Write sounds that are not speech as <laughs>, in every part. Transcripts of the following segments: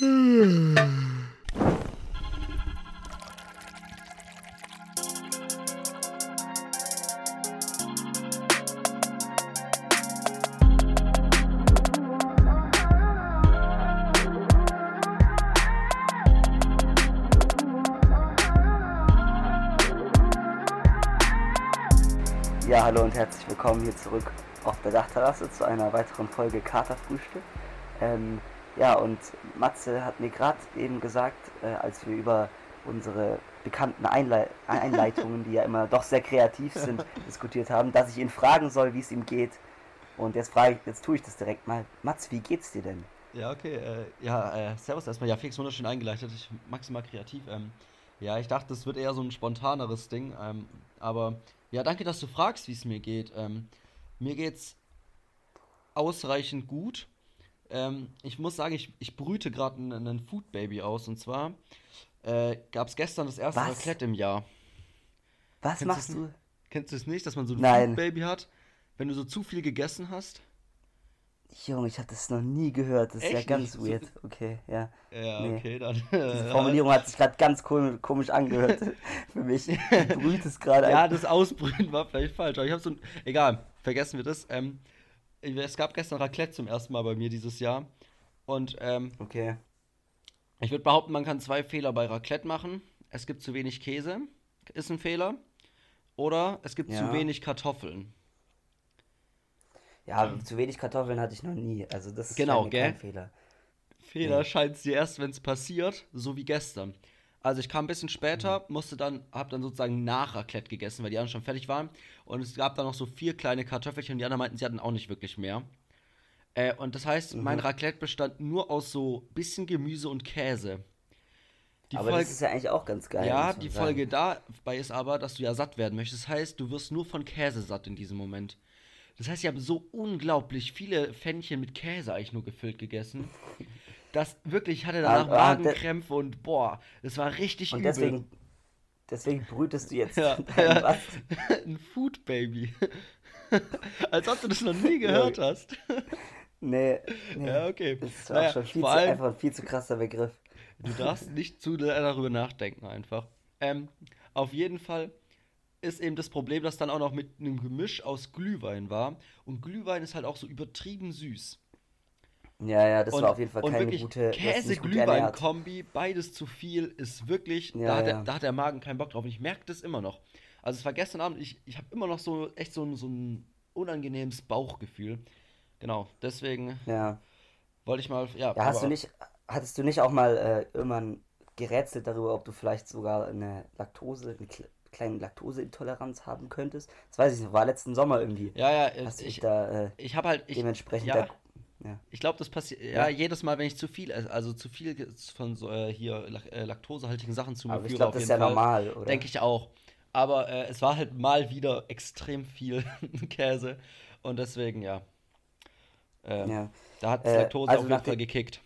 Ja, hallo und herzlich willkommen hier zurück auf der Dachterrasse zu einer weiteren Folge Katerfrühstück. Ähm, ja, und Matze hat mir gerade eben gesagt, äh, als wir über unsere bekannten Einlei <laughs> Einleitungen, die ja immer doch sehr kreativ sind, <laughs> diskutiert haben, dass ich ihn fragen soll, wie es ihm geht. Und jetzt frage ich, jetzt tue ich das direkt mal. Matze, wie geht's dir denn? Ja, okay. Äh, ja, äh, servus erstmal. Ja, Felix wunderschön eingeleitet. Ich maximal kreativ. Ähm, ja, ich dachte, es wird eher so ein spontaneres Ding. Ähm, aber ja, danke, dass du fragst, wie es mir geht. Ähm, mir geht's ausreichend gut. Ähm, ich muss sagen, ich, ich brüte gerade einen Food Baby aus. Und zwar äh, gab es gestern das erste Was? Raclette im Jahr. Was Kennst machst du? Kennst du es nicht, dass man so ein Nein. Food Baby hat, wenn du so zu viel gegessen hast? Junge, ich habe das noch nie gehört. Das ist ja Echt ganz nicht? <laughs> Weird. Okay, ja. Ja, Nee. okay, dann. Diese Formulierung hat sich gerade ganz komisch, komisch angehört <laughs> für mich. Du brütest gerade Ja, das Ausbrühen war vielleicht falsch, aber ich habe so ein. Egal, vergessen wir das. Ähm, es gab gestern Raclette zum ersten Mal bei mir dieses Jahr. Und ähm, Okay. ich würde behaupten, man kann zwei Fehler bei Raclette machen. Es gibt zu wenig Käse, ist ein Fehler. Oder es gibt Ja. zu wenig Kartoffeln. Ja, zu wenig Kartoffeln hatte ich noch nie. Also das ist Genau, kein? Fehler. Fehler Ja. scheint es dir erst, wenn es passiert, so wie gestern. Also ich kam ein bisschen später, Mhm. musste dann, hab dann sozusagen nach Raclette gegessen, weil die anderen schon fertig waren. Und es gab dann noch so vier kleine Kartoffelchen und die anderen meinten, sie hatten auch nicht wirklich mehr. Äh, und das heißt, Mhm. mein Raclette bestand nur aus so bisschen Gemüse und Käse. Die Aber Folge, das ist ja eigentlich auch ganz geil. ja, die sagen. Folge dabei ist aber, dass du ja satt werden möchtest. Das heißt, du wirst nur von Käse satt in diesem Moment. Das heißt, ich habe so unglaublich viele Pfännchen mit Käse eigentlich nur gefüllt gegessen. <laughs> Das wirklich, ich hatte danach Ah, ah, de- Magenkrämpfe und boah, das war richtig Und übel. deswegen, deswegen brütest du jetzt Ja. <laughs> <laughs> Ein Food Baby. <laughs> Als ob du das noch nie gehört hast. Nee, nee. Ja, okay. Das ist Naja, auch schon viel zu, allem- einfach ein viel zu krasser Begriff. Du darfst nicht zu darüber nachdenken einfach. Ähm, auf jeden Fall ist eben das Problem, dass dann auch noch mit einem Gemisch aus Glühwein war. Und Glühwein ist halt auch so übertrieben süß. Ja, ja, das und, war auf jeden Fall keine gute. Käse-Glühwein-Kombi, beides zu viel, ist wirklich, Ja, da, hat ja. Der, da hat der Magen keinen Bock drauf. Und ich merke das immer noch. Also es war gestern Abend, ich, ich habe immer noch so echt so ein, so ein unangenehmes Bauchgefühl. Genau, deswegen Ja. wollte ich mal, ja, Ja, hast du nicht, hattest du nicht auch mal äh, irgendwann gerätselt darüber, ob du vielleicht sogar eine Laktose, eine kle- kleine Laktoseintoleranz haben könntest? Das weiß ich nicht, war letzten Sommer irgendwie. Ja, ja, ich, da äh, ich habe halt, ich, dementsprechend ja, da, ja. Ich glaube, das passiert ja, Ja. jedes Mal, wenn ich zu viel esse, also zu viel von so äh, hier äh, laktosehaltigen Sachen zu mir Aber ich glaube, das ist ja Fall. normal, oder? Denke ich auch. Aber äh, es war halt mal wieder extrem viel <laughs> Käse und deswegen, ja. Äh, Ja. Da hat Äh, Laktose also auf jeden Fall gekickt.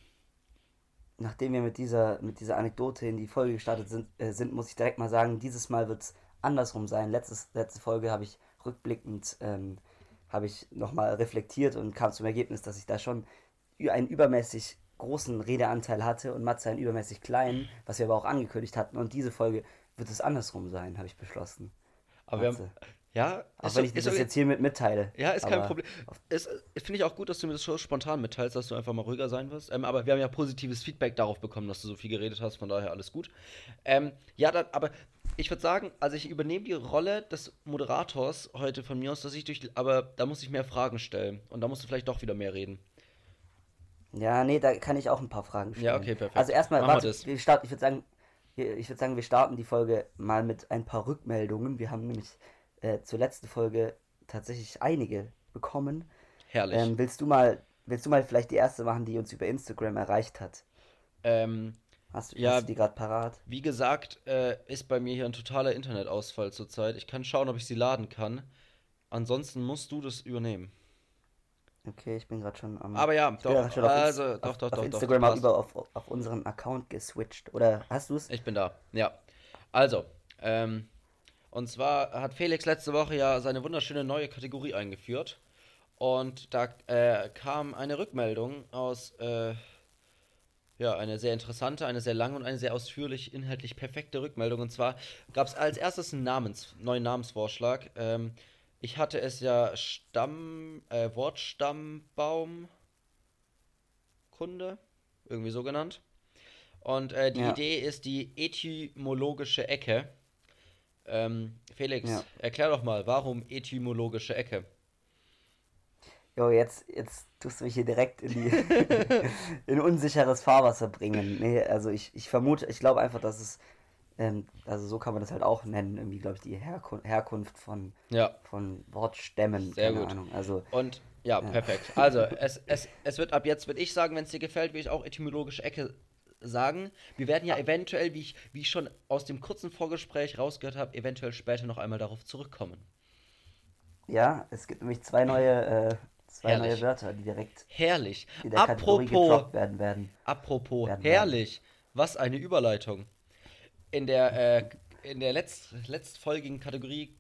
Nachdem wir mit dieser, mit dieser Anekdote in die Folge gestartet sind, äh, sind muss ich direkt mal sagen, dieses Mal wird es andersrum sein. Letztes, letzte Folge habe ich rückblickend ähm, habe ich nochmal reflektiert und kam zum Ergebnis, dass ich da schon einen übermäßig großen Redeanteil hatte und Matze einen übermäßig kleinen, was wir aber auch angekündigt hatten. Und diese Folge wird es andersrum sein, habe ich beschlossen. Aber wir Matze. haben, ja, Auch wenn ich dir das okay. jetzt hiermit mitteile. Ja, ist kein Problem. Es finde ich auch gut, dass du mir das so spontan mitteilst, dass du einfach mal ruhiger sein wirst. Ähm, aber wir haben ja positives Feedback darauf bekommen, dass du so viel geredet hast, von daher alles gut. Ähm, ja, dann, aber ich würde sagen, also ich übernehme die Rolle des Moderators heute von mir aus, dass ich durch, aber da muss ich mehr Fragen stellen und da musst du vielleicht doch wieder mehr reden. Ja, nee, da kann ich auch ein paar Fragen stellen. Ja, okay, perfekt. Also erstmal, wir warte, wir starten, ich würde sagen, wir- ich würde sagen, wir starten die Folge mal mit ein paar Rückmeldungen. Wir haben nämlich äh, zur letzten Folge tatsächlich einige bekommen. Herrlich. Ähm, willst du mal, willst du mal vielleicht die erste machen, die uns über Instagram erreicht hat? Ähm, Hast, du- Ja. hast du die gerade parat? wie gesagt, äh, ist bei mir hier ein totaler Internetausfall zurzeit. Ich kann schauen, ob ich sie laden kann. Ansonsten musst du das übernehmen. Okay, ich bin gerade schon am. Aber ja, ich bin doch, grad schon also, auf, doch, doch, auf doch, doch, Instagram hast- über auf, auf unseren Account geswitcht. Oder hast du es? Ich bin da, ja. Also, ähm, und zwar hat Felix letzte Woche ja seine wunderschöne neue Kategorie eingeführt. Und da äh, kam eine Rückmeldung aus, äh, Ja, eine sehr interessante, eine sehr lange und eine sehr ausführlich, inhaltlich perfekte Rückmeldung. Und zwar gab es als erstes einen Namens, neuen Namensvorschlag. Ähm, ich hatte es ja Stamm, äh, Wortstammbaum, Kunde, irgendwie so genannt. Und äh, die Ja. Idee ist die etymologische Ecke. Ähm, Felix, Ja. erklär doch mal, warum etymologische Ecke? Jo, jetzt, jetzt tust du mich hier direkt in die <laughs> <laughs> in unsicheres Fahrwasser bringen. Nee, also ich, ich vermute, ich glaube einfach, dass es, ähm, also so kann man das halt auch nennen, irgendwie, glaube ich, die Herkun Herkunft von, Ja, von Wortstämmen, Sehr gut. Ahnung. Also, und ja, perfekt. Also, es, es, es wird ab jetzt, würde ich sagen, wenn es dir gefällt, will ich auch etymologische Ecke sagen. Wir werden ja eventuell, wie ich, wie ich schon aus dem kurzen Vorgespräch rausgehört habe, eventuell später noch einmal darauf zurückkommen. ja, es gibt nämlich zwei neue, äh, zwei Herrlich. neue Wörter, die direkt Herrlich. in der Kategorie Apropos, gedroppt werden werden. apropos, Werden herrlich. Was eine Überleitung. In der, äh, in der letzt, letztfolgigen Kategorie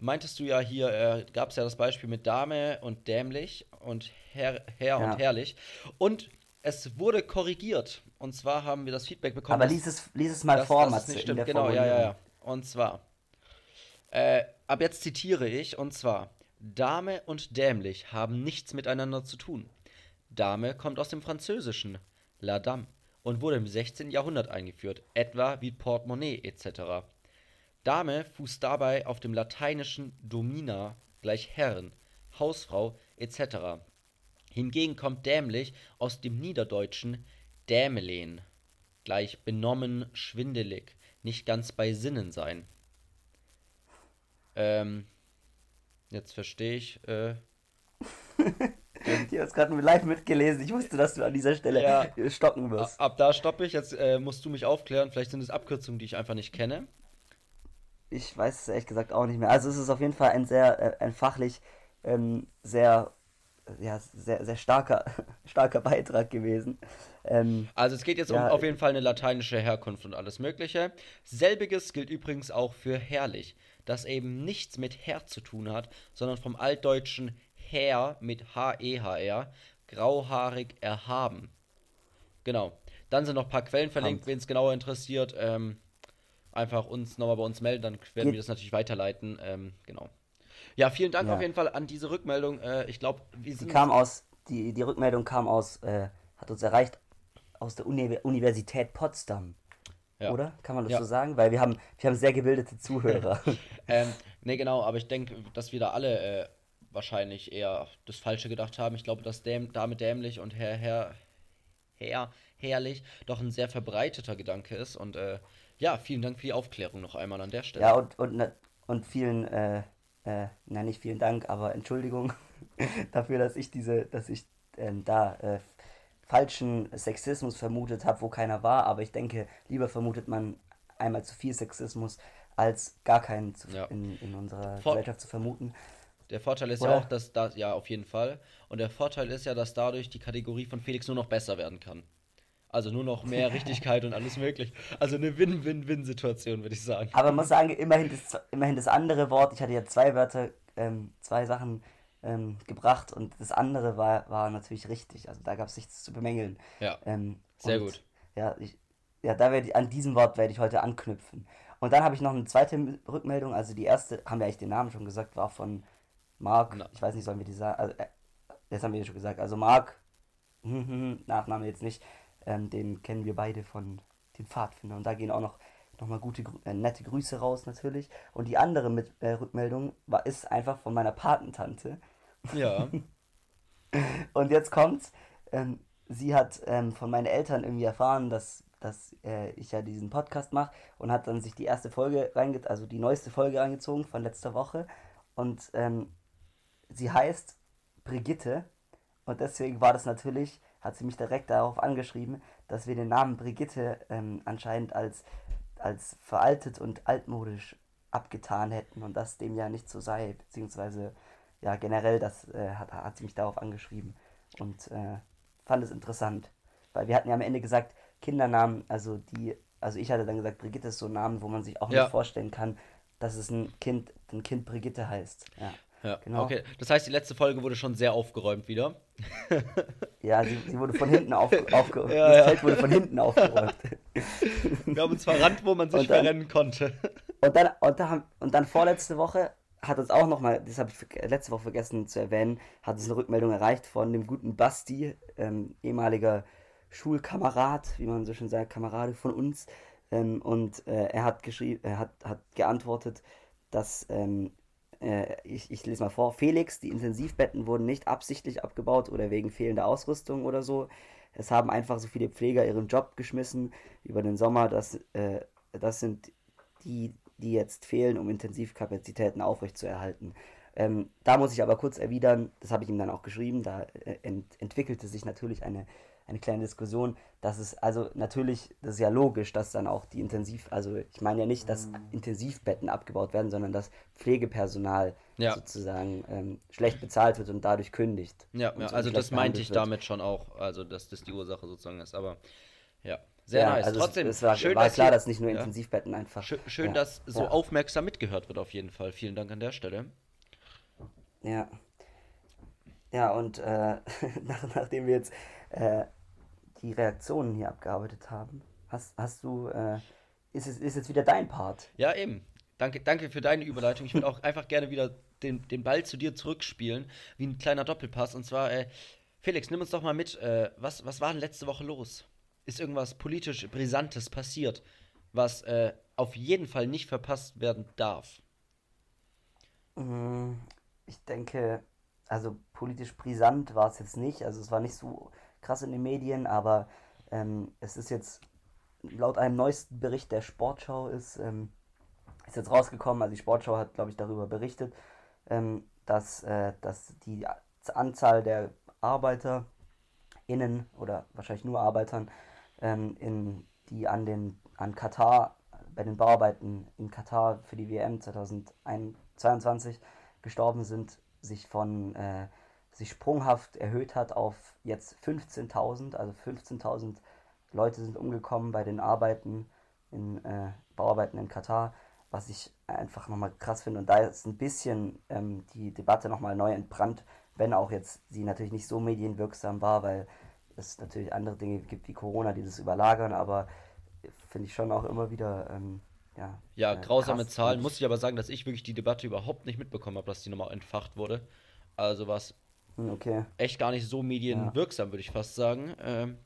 meintest du ja hier, äh, gab es ja das Beispiel mit Dame und dämlich und Herr, Herr Ja. und herrlich. Und es wurde korrigiert. Und zwar haben wir das Feedback bekommen. Aber lies es, lies es mal dass vor, das Matze, nicht stimmt. Genau, ja, ja, ja. Und zwar, äh, ab jetzt zitiere ich, und zwar, Dame und dämlich haben nichts miteinander zu tun. Dame kommt aus dem Französischen, la dame, und wurde im 16. Jahrhundert eingeführt, etwa wie Portemonnaie etc. Dame fußt dabei auf dem lateinischen domina gleich Herren, Hausfrau etc. Hingegen kommt dämlich aus dem Niederdeutschen dämelen, gleich benommen, schwindelig, nicht ganz bei Sinnen sein. Ähm, jetzt verstehe ich, äh, <laughs> Ich habe es gerade live mitgelesen. Ich wusste, dass du an dieser Stelle Ja. stocken wirst. ab da stoppe ich, jetzt äh, musst du mich aufklären, vielleicht sind es Abkürzungen, die ich einfach nicht kenne. Ich weiß es ehrlich gesagt auch nicht mehr. Also es ist auf jeden Fall ein sehr, äh, ein fachlich ähm, sehr, äh, ja, sehr, sehr starker, <laughs> starker Beitrag gewesen. Ähm, Also es geht jetzt Ja, um auf jeden Fall eine lateinische Herkunft und alles Mögliche. Selbiges gilt übrigens auch für herrlich, das eben nichts mit Herr zu tun hat, sondern vom altdeutschen Herr mit H-E-H-R, grauhaarig erhaben. Genau. Dann sind noch ein paar Quellen verlinkt, wen es genauer interessiert. Ähm, einfach uns nochmal bei uns melden, dann werden Geht- wir das natürlich weiterleiten. Ähm, genau. Ja, vielen Dank Ja. auf jeden Fall an diese Rückmeldung. Äh, ich glaube, wir die sind. kam aus, die, die Rückmeldung kam aus, äh, hat uns erreicht aus der Uni Universität Potsdam. Ja. Oder? Kann man das Ja. so sagen? Weil wir haben, wir haben sehr gebildete Zuhörer. <laughs> Ähm, nee, genau, aber ich denke, dass wir da alle äh, wahrscheinlich eher das Falsche gedacht haben. Ich glaube, dass Däm Dame dämlich und Herr, Herr, Herr, herrlich doch ein sehr verbreiteter Gedanke ist. Und äh, ja, vielen Dank für die Aufklärung noch einmal an der Stelle. ja, und, und, ne- und vielen, äh, äh, na nicht vielen Dank, aber Entschuldigung <laughs> dafür, dass ich diese, dass ich ähm, da äh, falschen Sexismus vermutet habe, wo keiner war. Aber ich denke, lieber vermutet man einmal zu viel Sexismus, als gar keinen zu, Ja. in, in unserer Vor- Gesellschaft zu vermuten. Der Vorteil ist Oder? ja auch, dass da, ja, auf jeden Fall. Und der Vorteil ist ja, dass dadurch die Kategorie von Felix nur noch besser werden kann. Also nur noch mehr <laughs> Richtigkeit und alles möglich. Also eine Win-Win-Win-Situation, würde ich sagen. Aber man muss sagen, immerhin das, immerhin das andere Wort, ich hatte ja zwei Wörter, ähm, zwei Sachen ähm, gebracht und das andere war, war natürlich richtig. Also da gab es nichts zu bemängeln. Ja, Ähm, sehr gut. Ja, ich, ja da werde ich, an diesem Wort werde ich heute anknüpfen. Und dann habe ich noch eine zweite Rückmeldung. Also die erste, haben wir eigentlich den Namen schon gesagt, war von Marc. Na. Ich weiß nicht, sollen wir die sagen? Also, äh, das haben wir ja schon gesagt. Also Marc, <laughs> Nachname jetzt nicht, ähm, den kennen wir beide von den Pfadfinder. Und da gehen auch noch, noch mal gute, äh, nette Grüße raus natürlich. Und die andere mit, äh, Rückmeldung war, ist einfach von meiner Patentante. Ja, <laughs> Und jetzt kommt's. Ähm, sie hat ähm, von meinen Eltern irgendwie erfahren, dass, dass äh, ich ja diesen Podcast mache und hat dann sich die erste Folge reinge also die neueste Folge reingezogen von letzter Woche. Und ähm, sie heißt Brigitte. Und deswegen war das natürlich, hat sie mich direkt darauf angeschrieben, dass wir den Namen Brigitte ähm, anscheinend als, als veraltet und altmodisch abgetan hätten und das dem ja nicht so sei, beziehungsweise ja generell, das äh, hat, hat sie mich darauf angeschrieben und äh, fand es interessant, weil wir hatten ja am Ende gesagt, Kindernamen, also die, also ich hatte dann gesagt, Brigitte ist so ein Name, wo man sich auch Ja. nicht vorstellen kann, dass es ein Kind, ein Kind Brigitte heißt. Ja. Ja, genau. Okay, das heißt, die letzte Folge wurde schon sehr aufgeräumt wieder. <laughs> ja, sie, sie wurde von hinten auf, <laughs> aufgeräumt. Ja, das ja. Feld wurde von hinten aufgeräumt. Wir haben uns verrannt, wo man sich dann, verrennen konnte. Und dann, und, dann, und dann vorletzte Woche hat uns auch nochmal, das habe ich letzte Woche vergessen zu erwähnen, hat uns eine Rückmeldung erreicht von dem guten Basti, ähm, ehemaliger Schulkamerad, wie man so schön sagt, Kamerade von uns. Ähm, und äh, er hat geschrieben, er hat, hat geantwortet, dass ähm, äh, ich, ich lese mal vor, Felix, die Intensivbetten wurden nicht absichtlich abgebaut oder wegen fehlender Ausrüstung oder so. Es haben einfach so viele Pfleger ihren Job geschmissen über den Sommer. Das, äh, das sind die, die jetzt fehlen, um Intensivkapazitäten aufrechtzuerhalten. Ähm, da muss ich aber kurz erwidern, das habe ich ihm dann auch geschrieben, da äh, ent entwickelte sich natürlich eine eine kleine Diskussion, dass es, also natürlich, das ist ja logisch, dass dann auch die Intensiv, also ich meine ja nicht, dass mhm. Intensivbetten abgebaut werden, sondern dass Pflegepersonal ja. sozusagen ähm, schlecht bezahlt wird und dadurch kündigt. Ja, ja also das meinte ich wird. damit schon auch, also dass das die Ursache sozusagen ist, aber ja. Sehr ja, nice. Also Trotzdem, es, es war, schön, war dass klar, hier, dass nicht nur Intensivbetten einfach. Schön, schön dass so aufmerksam mitgehört wird, auf jeden Fall. Vielen Dank an der Stelle. Ja. Ja, und äh, <laughs> nach, nachdem wir jetzt äh, die Reaktionen hier abgearbeitet haben, hast, hast du, äh, ist, es, ist jetzt wieder dein Part. Ja, eben. Danke, danke für deine Überleitung. Ich würde auch <laughs> einfach gerne wieder den, den Ball zu dir zurückspielen, wie ein kleiner Doppelpass. Und zwar, äh, Felix, nimm uns doch mal mit. Äh, was, was war denn letzte Woche los? Ist irgendwas politisch Brisantes passiert, was äh, auf jeden Fall nicht verpasst werden darf? Mm, ich denke, also politisch brisant war es jetzt nicht. Also es war nicht so krass in den Medien, aber ähm, es ist jetzt laut einem neuesten Bericht der Sportschau ist, ähm, ist jetzt rausgekommen, also die Sportschau hat, glaube ich, darüber berichtet, ähm, dass, äh, dass die Anzahl der ArbeiterInnen oder wahrscheinlich nur Arbeitern, ähm, in, die an den an Katar, bei den Bauarbeiten in Katar für die WM 2022 gestorben sind, sich von äh, sich sprunghaft erhöht hat auf jetzt 15.000. Also 15.000 Leute sind umgekommen bei den Arbeiten in äh, Bauarbeiten in Katar, was ich einfach nochmal krass finde. Und da ist ein bisschen ähm, die Debatte nochmal neu entbrannt, wenn auch jetzt sie natürlich nicht so medienwirksam war, weil es natürlich andere Dinge gibt wie Corona, die das überlagern, aber finde ich schon auch immer wieder. Ähm, ja, ja, äh, grausame krass. Zahlen. Muss ich aber sagen, dass ich wirklich die Debatte überhaupt nicht mitbekommen habe, dass die nochmal entfacht wurde. Also was hm, okay. Echt gar nicht so medienwirksam, ja. würde ich fast sagen. Ähm,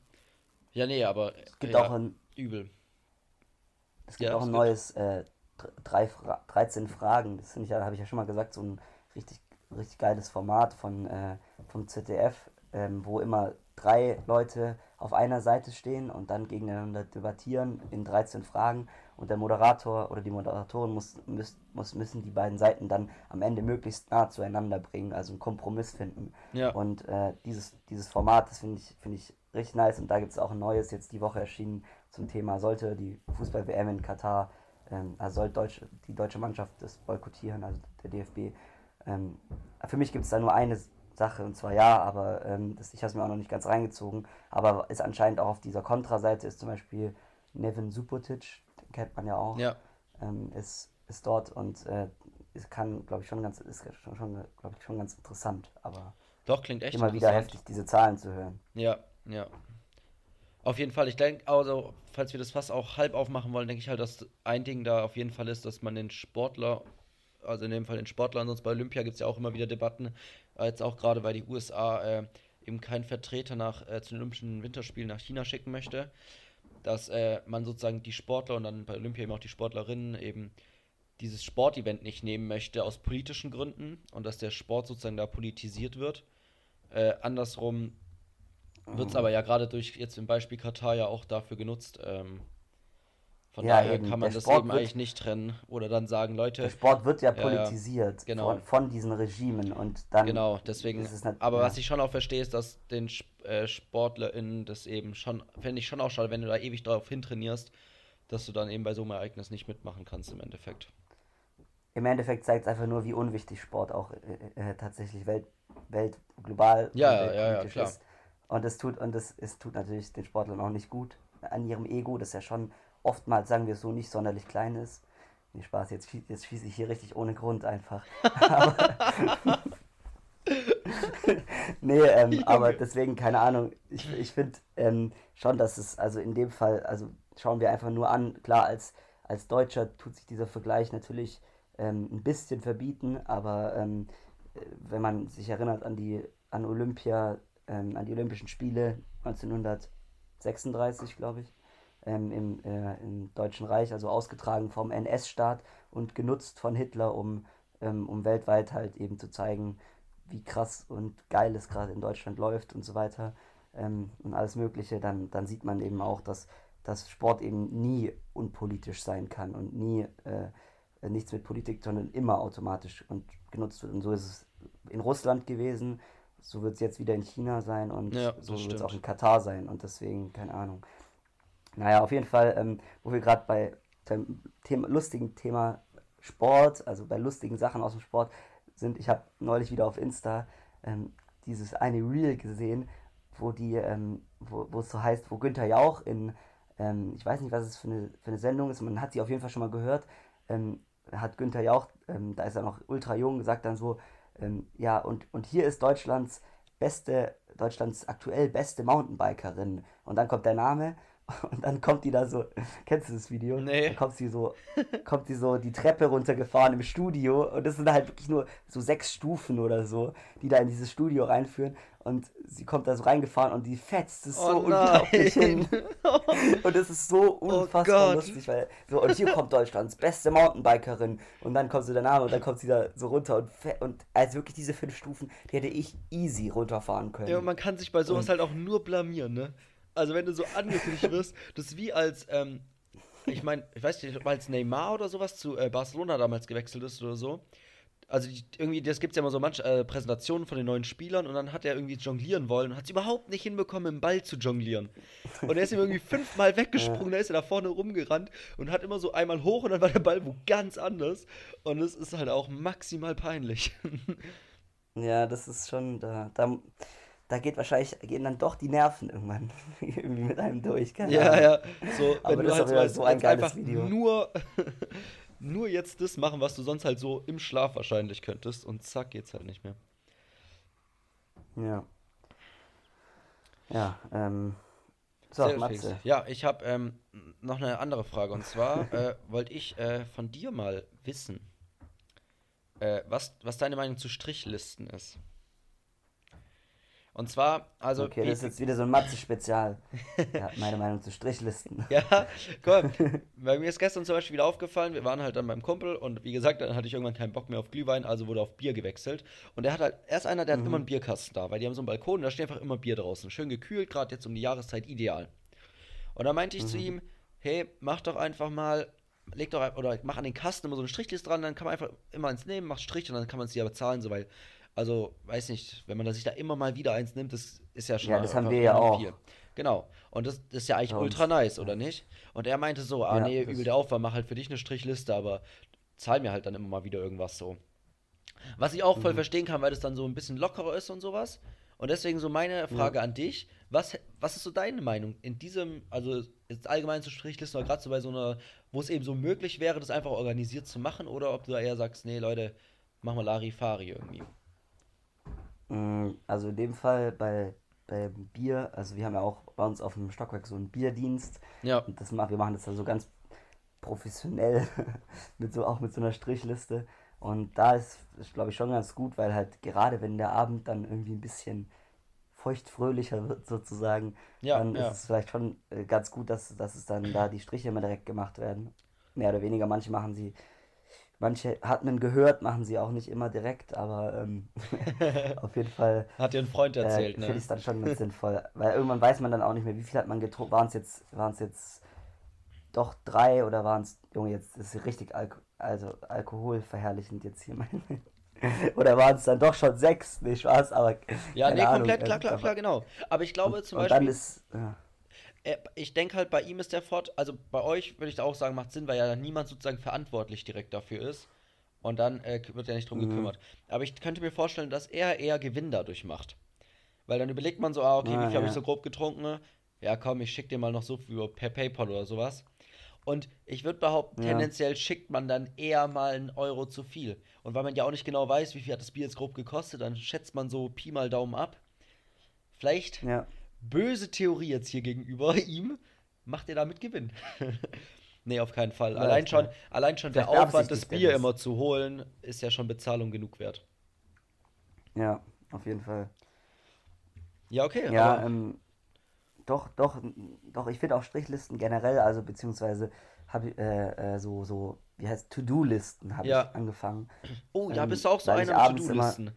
ja, nee, aber es gibt ja, auch ein übel. Es gibt ja, auch ein neues äh, drei Fra 13 Fragen. Das finde ich ja, habe ich ja schon mal gesagt, so ein richtig, richtig geiles Format von äh, vom ZDF, ähm, wo immer drei Leute auf einer Seite stehen und dann gegeneinander debattieren in 13 Fragen und der Moderator oder die Moderatorin muss, muss, muss, müssen die beiden Seiten dann am Ende möglichst nah zueinander bringen, also einen Kompromiss finden. Ja. Und äh, dieses, dieses Format, das finde ich, find ich richtig nice und da gibt es auch ein neues, jetzt die Woche erschienen zum Thema, sollte die Fußball-WM in Katar, ähm, also soll Deutsch, die deutsche Mannschaft das boykottieren, also der DFB. Ähm, für mich gibt es da nur eine Sache und zwar ja, aber ähm, das, ich habe es mir auch noch nicht ganz reingezogen, aber ist anscheinend auch auf dieser Kontraseite ist zum Beispiel Nevin Subotic, kennt man ja auch, ja. Ähm, ist, ist dort und äh, es kann, glaube ich, schon ganz, ist schon, schon glaube ich, schon ganz interessant, aber doch klingt echt immer wieder heftig, diese Zahlen zu hören. Ja, ja. Auf jeden Fall, ich denke, also, falls wir das fast auch halb aufmachen wollen, denke ich halt, dass ein Ding da auf jeden Fall ist, dass man den Sportler, also in dem Fall den Sportler, sonst bei Olympia gibt es ja auch immer wieder Debatten, jetzt auch gerade, weil die USA äh, eben keinen Vertreter nach, äh, zu den Olympischen Winterspielen nach China schicken möchte dass äh, man sozusagen die Sportler und dann bei Olympia eben auch die Sportlerinnen eben dieses Sportevent nicht nehmen möchte aus politischen Gründen und dass der Sport sozusagen da politisiert wird. Äh, andersrum wird es mhm. aber ja gerade durch jetzt im Beispiel Katar ja auch dafür genutzt, ähm, von ja, daher eben. kann man das Sport eben eigentlich nicht trennen oder dann sagen, Leute. Der Sport wird ja politisiert ja, genau. von, von, diesen Regimen und dann. Genau, deswegen. Nicht, aber ja. was ich schon auch verstehe, ist, dass den äh, SportlerInnen das eben schon, fände ich schon auch schade, wenn du da ewig darauf hintrainierst, dass du dann eben bei so einem Ereignis nicht mitmachen kannst im Endeffekt. Im Endeffekt zeigt es einfach nur, wie unwichtig Sport auch äh, äh, tatsächlich welt, welt global ja, ja, ja, klar. ist. Und es tut, und es, es tut natürlich den Sportlern auch nicht gut an ihrem Ego, das ja schon oftmals, sagen wir so, nicht sonderlich klein ist. Nee, Spaß, jetzt, jetzt schieße ich hier richtig ohne Grund einfach. <laughs> <laughs> nee, ähm, aber deswegen, keine Ahnung, ich, ich finde ähm, schon, dass es, also in dem Fall, also schauen wir einfach nur an, klar, als, als Deutscher tut sich dieser Vergleich natürlich ähm, ein bisschen verbieten, aber ähm, wenn man sich erinnert an die an Olympia, ähm, an die Olympischen Spiele 1936, glaube ich, ähm, im, äh, im Deutschen Reich, also ausgetragen vom NS-Staat und genutzt von Hitler, um, ähm, um weltweit halt eben zu zeigen, wie krass und geil es gerade in Deutschland läuft und so weiter ähm, und alles Mögliche, dann, dann sieht man eben auch, dass, dass Sport eben nie unpolitisch sein kann und nie äh, nichts mit Politik, sondern immer automatisch und genutzt wird. Und so ist es in Russland gewesen, so wird es jetzt wieder in China sein und ja, so wird es auch in Katar sein und deswegen, keine Ahnung. Naja, auf jeden Fall, ähm, wo wir gerade bei dem Thema, lustigen Thema Sport, also bei lustigen Sachen aus dem Sport sind, ich habe neulich wieder auf Insta ähm, dieses eine Reel gesehen, wo die, ähm, wo, es so heißt, wo Günther Jauch in, ähm, ich weiß nicht, was es für eine, für eine Sendung ist, man hat sie auf jeden Fall schon mal gehört, ähm, hat Günther Jauch, ähm, da ist er noch ultra jung, gesagt dann so, ja, und, und hier ist Deutschlands beste, Deutschlands aktuell beste Mountainbikerin. Und dann kommt der Name und dann kommt die da so, kennst du das Video? Nee. Dann kommt sie so, kommt sie so die Treppe runtergefahren im Studio und das sind halt wirklich nur so sechs Stufen oder so, die da in dieses Studio reinführen und sie kommt da so reingefahren und die fetzt es oh so unglaublich hin. <laughs> und es ist so oh unfassbar oh lustig, weil so, und hier kommt Deutschlands beste Mountainbikerin und dann kommt so der Name und dann kommt sie da so runter und, und also wirklich diese fünf Stufen, die hätte ich easy runterfahren können. Ja, und man kann sich bei sowas und, halt auch nur blamieren, ne? Also wenn du so angekündigt wirst, das ist wie als, ähm, ich meine, ich weiß nicht, als Neymar oder sowas zu äh, Barcelona damals gewechselt ist oder so. Also die, irgendwie, das gibt es ja immer so manche äh, Präsentationen von den neuen Spielern und dann hat er irgendwie jonglieren wollen und hat es überhaupt nicht hinbekommen, im Ball zu jonglieren. Und er ist ihm irgendwie fünfmal <laughs> weggesprungen, da ist er da vorne rumgerannt und hat immer so einmal hoch und dann war der Ball wo ganz anders. Und es ist halt auch maximal peinlich. <laughs> ja, das ist schon da. da da geht wahrscheinlich, gehen dann doch die Nerven irgendwann <laughs> irgendwie mit einem durch. Keine ja, Ahnung. ja. So, Aber das halt ist halt so ein geiles Video. Nur, <laughs> nur jetzt das machen, was du sonst halt so im Schlaf wahrscheinlich könntest und zack, geht's halt nicht mehr. Ja. Ja, ähm. So, Matze. Ja, ich habe ähm, noch eine andere Frage und zwar <laughs> äh, wollte ich äh, von dir mal wissen, äh, was, was deine Meinung zu Strichlisten ist. Und zwar, also. Okay, das ist jetzt wieder so ein Matze-Spezial. ja, <laughs> meine Meinung zu Strichlisten. ja, komm. <laughs> Bei mir ist gestern zum Beispiel wieder aufgefallen, wir waren halt dann beim Kumpel und wie gesagt, dann hatte ich irgendwann keinen Bock mehr auf Glühwein, also wurde auf Bier gewechselt. Und der hat halt, er ist einer, der mhm. hat immer einen Bierkasten da, weil die haben so einen Balkon und da steht einfach immer Bier draußen. Schön gekühlt, gerade jetzt um die Jahreszeit ideal. Und da meinte ich mhm. zu ihm, hey, mach doch einfach mal leg doch oder mach an den Kasten immer so eine Strichliste dran, dann kann man einfach immer eins nehmen, macht Strich und dann kann man es ja bezahlen, so weil also, weiß nicht, wenn man sich da immer mal wieder eins nimmt, das ist ja schon. Ja, das haben wir ja auch. Viel. Genau. Und das, das ist ja eigentlich ja, ultra nice, oder nicht? Und er meinte so, ah ja, nee, übel der Aufwand, mach halt für dich eine Strichliste, aber zahl mir halt dann immer mal wieder irgendwas so. Was ich auch voll mhm. verstehen kann, weil das dann so ein bisschen lockerer ist und sowas. Und deswegen so meine Frage ja. an dich, was, was ist so deine Meinung in diesem, also jetzt allgemein zu Strichlisten, oder gerade so bei so einer, wo es eben so möglich wäre, das einfach organisiert zu machen, oder ob du da eher sagst, nee, Leute, mach mal Larifari irgendwie. Mm, also in dem Fall bei, bei Bier, also wir haben ja auch bei uns auf dem Stockwerk so einen Bierdienst. Ja. Und das machen, wir machen das dann so ganz professionell, <laughs> mit so, auch mit so einer Strichliste. Und da ist, ist glaube ich, schon ganz gut, weil halt gerade wenn der Abend dann irgendwie ein bisschen feuchtfröhlicher wird sozusagen, ja, dann ja. ist es vielleicht schon äh, ganz gut, dass, dass es dann da die Striche immer direkt gemacht werden. Mehr oder weniger, manche machen sie Manche hat man gehört, machen sie auch nicht immer direkt, aber ähm, <laughs> auf jeden Fall. Hat dir ein Freund erzählt, äh, ne? Finde ich dann schon ganz sinnvoll. Weil irgendwann weiß man dann auch nicht mehr, wie viel hat man getrunken. Waren es jetzt, waren's jetzt doch drei oder waren es, Junge, jetzt ist es richtig Alko also alkoholverherrlichend jetzt hier. <laughs> oder waren es dann doch schon sechs? Nee, Spaß, aber. Ja, nee, Ahnung, komplett, klar, klar, klar, genau. Aber ich glaube zum Beispiel. Dann ist. Ja ich denke halt, bei ihm ist der Fort, also bei euch würde ich da auch sagen, macht Sinn, weil ja niemand sozusagen verantwortlich direkt dafür ist. Und dann äh, wird ja nicht drum mhm. gekümmert. Aber ich könnte mir vorstellen, dass er eher Gewinn dadurch macht. Weil dann überlegt man so, ah, okay, ah, wie viel ja. habe ich so grob getrunken? Ja, komm, ich schicke dir mal noch so viel per PayPal oder sowas. Und ich würde behaupten, Ja. tendenziell schickt man dann eher mal einen Euro zu viel. Und weil man ja auch nicht genau weiß, wie viel hat das Bier jetzt grob gekostet, dann schätzt man so Pi mal Daumen ab. Vielleicht Ja. Böse Theorie jetzt hier gegenüber <laughs> ihm, macht er damit Gewinn. <laughs> nee, auf keinen Fall. Allein schon, allein schon der Aufwand, das er Bier immer zu holen, ist ja schon Bezahlung genug wert. Ja, auf jeden Fall. Ja, okay. Ja, aber, ähm, doch, doch, doch, ich finde auch Strichlisten generell, also beziehungsweise habe ich äh, äh, so, so, wie heißt To-Do-Listen habe Ja. ich angefangen. oh, ja, ähm, bist du auch so einer mit To-Do-Listen?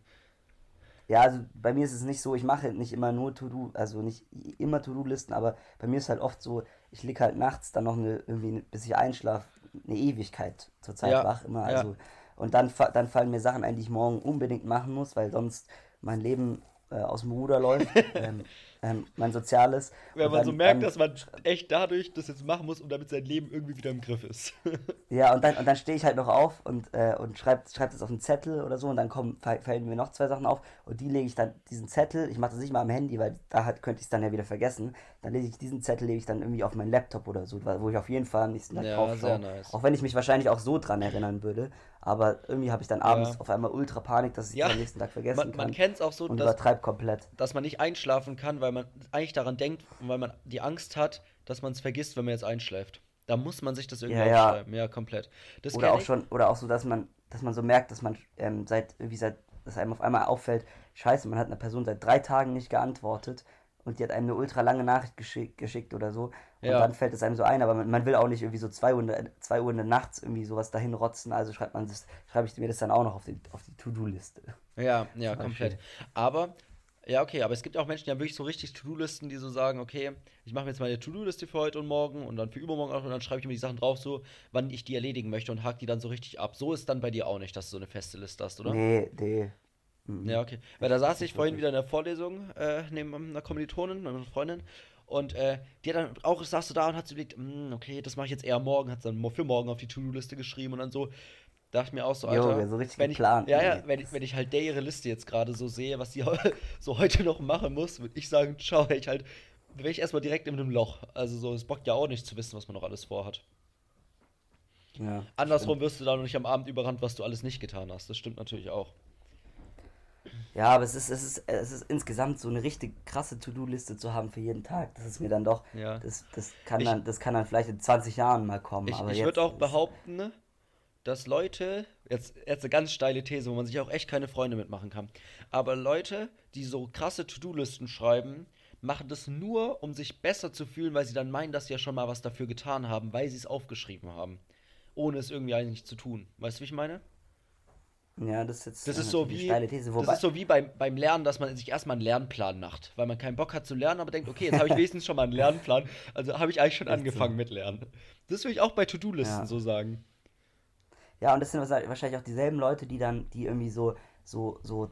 Ja, also bei mir ist es nicht so, ich mache nicht immer nur To-Do, also nicht immer To-Do-Listen, aber bei mir ist halt oft so, ich lieg halt nachts dann noch eine, irgendwie, bis ich einschlafe, eine Ewigkeit zur Zeit Ja, wach immer, ja. also und dann, dann fallen mir Sachen ein, die ich morgen unbedingt machen muss, weil sonst mein Leben äh, aus dem Ruder läuft, <laughs> ähm, ähm, mein Soziales. Wenn man dann, so merkt, dann, dass man echt dadurch das jetzt machen muss, um damit sein Leben irgendwie wieder im Griff ist. <laughs> Ja, und dann, und dann stehe ich halt noch auf und, äh, und schreibe schreib das auf einen Zettel oder so und dann kommen, fall- fallen mir noch zwei Sachen auf und die lege ich dann, diesen Zettel, ich mache das nicht mal am Handy, weil da halt, könnte ich es dann ja wieder vergessen, dann lege ich diesen Zettel, lege ich dann irgendwie auf meinen Laptop oder so, wo ich auf jeden Fall am nächsten Tag Ja, drauf schaue. nice. Auch wenn ich mich wahrscheinlich auch so dran erinnern würde, aber irgendwie habe ich dann abends Ja. auf einmal ultra Panik, dass ich Ja, es am nächsten Tag vergessen man, kann man kennt es auch so, und dass, komplett. dass man nicht einschlafen kann, weil man eigentlich daran denkt und weil man die Angst hat, dass man es vergisst, wenn man jetzt einschläft. Da muss man sich das irgendwie Ja, ja. aufschreiben. Ja, komplett. Das Oder auch ich. schon, oder auch so, dass man, dass man so merkt, dass man ähm, seit, irgendwie seit, dass einem auf einmal auffällt, scheiße, man hat einer Person seit drei Tagen nicht geantwortet und die hat einem eine ultra lange Nachricht geschick, geschickt oder so. Und Ja. dann fällt es einem so ein, aber man, man will auch nicht irgendwie so zwei Uhr, in der- zwei Uhr in der nachts irgendwie sowas dahin rotzen, also schreibt man das, schreibe ich mir das dann auch noch auf die, auf die To-Do-Liste. Ja, ja, komplett. Aber, ja, okay, aber es gibt auch Menschen, die haben wirklich so richtig To-Do-Listen, die so sagen, okay, ich mache mir jetzt meine To-Do-Liste für heute und morgen und dann für übermorgen auch und dann schreibe ich mir die Sachen drauf, so, wann ich die erledigen möchte und hake die dann so richtig ab. So ist dann bei dir auch nicht, dass du so eine feste Liste hast, oder? Nee, nee. Mhm. Ja, okay. Weil da saß ich vorhin wieder in der Vorlesung äh, neben einer Kommilitonin, einer Freundin. Und äh, die hat dann auch, saß so da und hat sich überlegt, "Hm, okay, das mache ich jetzt eher morgen, hat dann mo- für morgen auf die To-Do-Liste geschrieben und dann so. Dachte ich mir auch so, Alter. Junge, so richtig wenn ich, Ja, ja, wenn ich, wenn ich halt der ihre Liste jetzt gerade so sehe, was heu- <laughs> so heute noch machen muss, würde ich sagen, ciao, ich halt, wäre ich erstmal direkt in einem Loch. Also so, es bockt ja auch nicht zu wissen, was man noch alles vorhat. Ja, Andersrum wirst du da noch nicht am Abend überrannt, was du alles nicht getan hast. Das stimmt natürlich auch. Ja, aber es ist, es ist, es ist insgesamt so eine richtig krasse To-Do-Liste zu haben für jeden Tag. Das ist mir dann doch, Ja. das, das, kann Ich- dann, das kann dann vielleicht in 20 Jahren mal kommen. Ich, ich würde auch behaupten, dass Leute, jetzt, jetzt eine ganz steile These, wo man sich auch echt keine Freunde mitmachen kann, aber Leute, die so krasse To-Do-Listen schreiben, machen das nur, um sich besser zu fühlen, weil sie dann meinen, dass sie ja schon mal was dafür getan haben, weil sie es aufgeschrieben haben. Ohne es irgendwie eigentlich zu tun. Weißt du, wie ich meine? Ja, das ist jetzt Das ist so wie, eine steile These. das Wobei, ist so wie beim, beim Lernen, dass man sich erstmal einen Lernplan macht, weil man keinen Bock hat zu lernen, aber denkt, okay, jetzt habe ich <laughs> wenigstens schon mal einen Lernplan, also habe ich eigentlich schon so. angefangen mit Lernen. Das würde ich auch bei To-Do-Listen Ja. so sagen. ja, und das sind wahrscheinlich auch dieselben Leute, die dann, die irgendwie so, so, so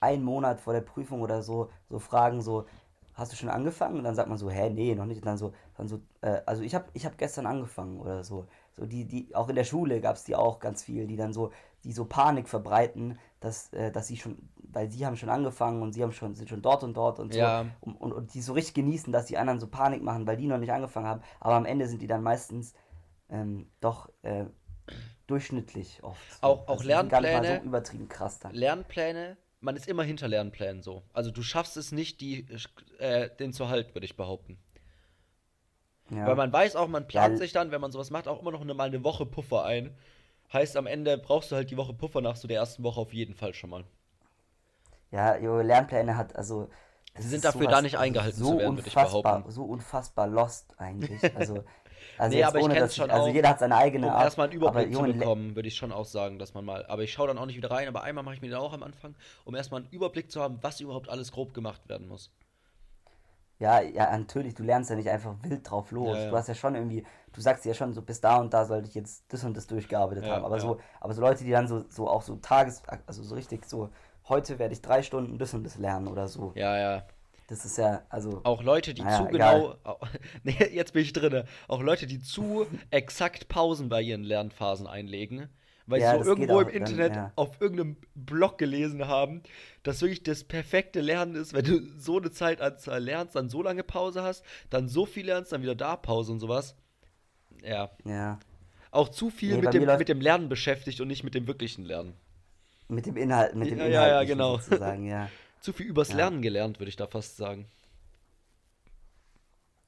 einen Monat vor der Prüfung oder so, so fragen, so, hast du schon angefangen? Und dann sagt man so, hä, nee, noch nicht. Und dann so, dann so, äh, also ich habe ich hab gestern angefangen oder so. So die, die, auch in der Schule gab es die auch ganz viel, die dann so, die so Panik verbreiten, dass, äh, dass sie schon, weil sie haben schon angefangen und sie haben schon, sind schon dort und dort und so. Ja. Und, und, und die so richtig genießen, dass die anderen so Panik machen, weil die noch nicht angefangen haben. Aber am Ende sind die dann meistens ähm, doch äh, durchschnittlich oft. so. Auch- auch Also die sind gar nicht mal Lernpläne- so übertrieben krass dann. Lernpläne, man ist immer hinter Lernplänen so. Also du schaffst es nicht, die, äh, den zu halten, würde ich behaupten. Ja. Weil man weiß auch, man plant Ja. sich dann, wenn man sowas macht, auch immer noch eine, mal eine Woche Puffer ein. Heißt, am Ende brauchst du halt die Woche Puffer nach so der ersten Woche auf jeden Fall schon mal. Ja, jo, Lernpläne hat, also. Sie sind dafür da nicht eingehalten so zu werden, würde ich unfassbar, behaupten. So unfassbar lost eigentlich. Also, <laughs> also Nee, aber ich ohne, kenn's dass schon also auch, jeder hat seine eigene Um Art. erstmal einen aber Überblick zu Junge, Le- bekommen, würde ich schon auch sagen, dass man mal. Aber ich schaue dann auch nicht wieder rein, aber einmal mache ich mir den auch am Anfang, um erstmal einen Überblick zu haben, was überhaupt alles grob gemacht werden muss. Ja, ja, natürlich, du lernst ja nicht einfach wild drauf los. Ja, ja. Du hast ja schon irgendwie, du sagst ja schon so, bis da und da sollte ich jetzt das und das durchgearbeitet Ja, haben. Aber so, aber so Leute, die dann so, so auch so Tages, also so richtig so, heute werde ich drei Stunden das und das lernen oder so. Ja, ja. Das ist ja, also, Auch Leute, die zu egal. genau. au- <laughs> Nee, jetzt bin ich drinne. Auch Leute, die zu <laughs> exakt Pausen bei ihren Lernphasen einlegen. Weil Ja, sie so irgendwo im dann, Internet ja. auf irgendeinem Blog gelesen haben, dass wirklich das perfekte Lernen ist, wenn du so eine Zeitanzahl lernst, dann so lange Pause hast, dann so viel lernst, dann wieder da Pause und sowas. Ja. Ja. Auch zu viel Nee, mit, dem, mit dem Lernen beschäftigt und nicht mit dem wirklichen Lernen. Mit dem Inhalt, mit dem Ja, Inhalt. ja, ja, genau. Sozusagen, ja. <laughs> Zu viel übers. Lernen gelernt, würde ich da fast sagen.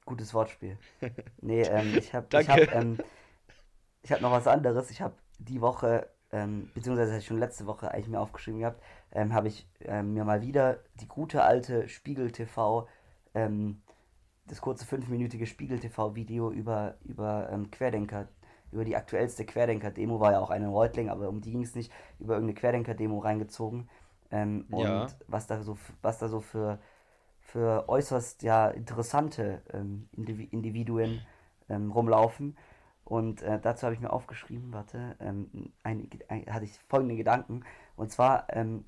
Gutes Wortspiel. <laughs> Nee, ähm, ich habe ich Danke. hab, ähm, ich hab noch was anderes. Ich habe die Woche, ähm, beziehungsweise schon letzte Woche eigentlich mir aufgeschrieben gehabt, ähm, habe ich ähm, mir mal wieder die gute alte Spiegel TV, ähm, das kurze fünfminütige Spiegel TV Video über, über ähm, Querdenker, über die aktuellste Querdenker-Demo, war ja auch eine in Reutling, aber um die ging es nicht, über irgendeine Querdenker-Demo reingezogen. Ähm, und Ja. was da so, was da so für für äußerst ja interessante Indivi Individuen rumlaufen. Und äh, dazu habe ich mir aufgeschrieben, warte, ähm, ein, ein, hatte ich folgende Gedanken. Und zwar, ähm,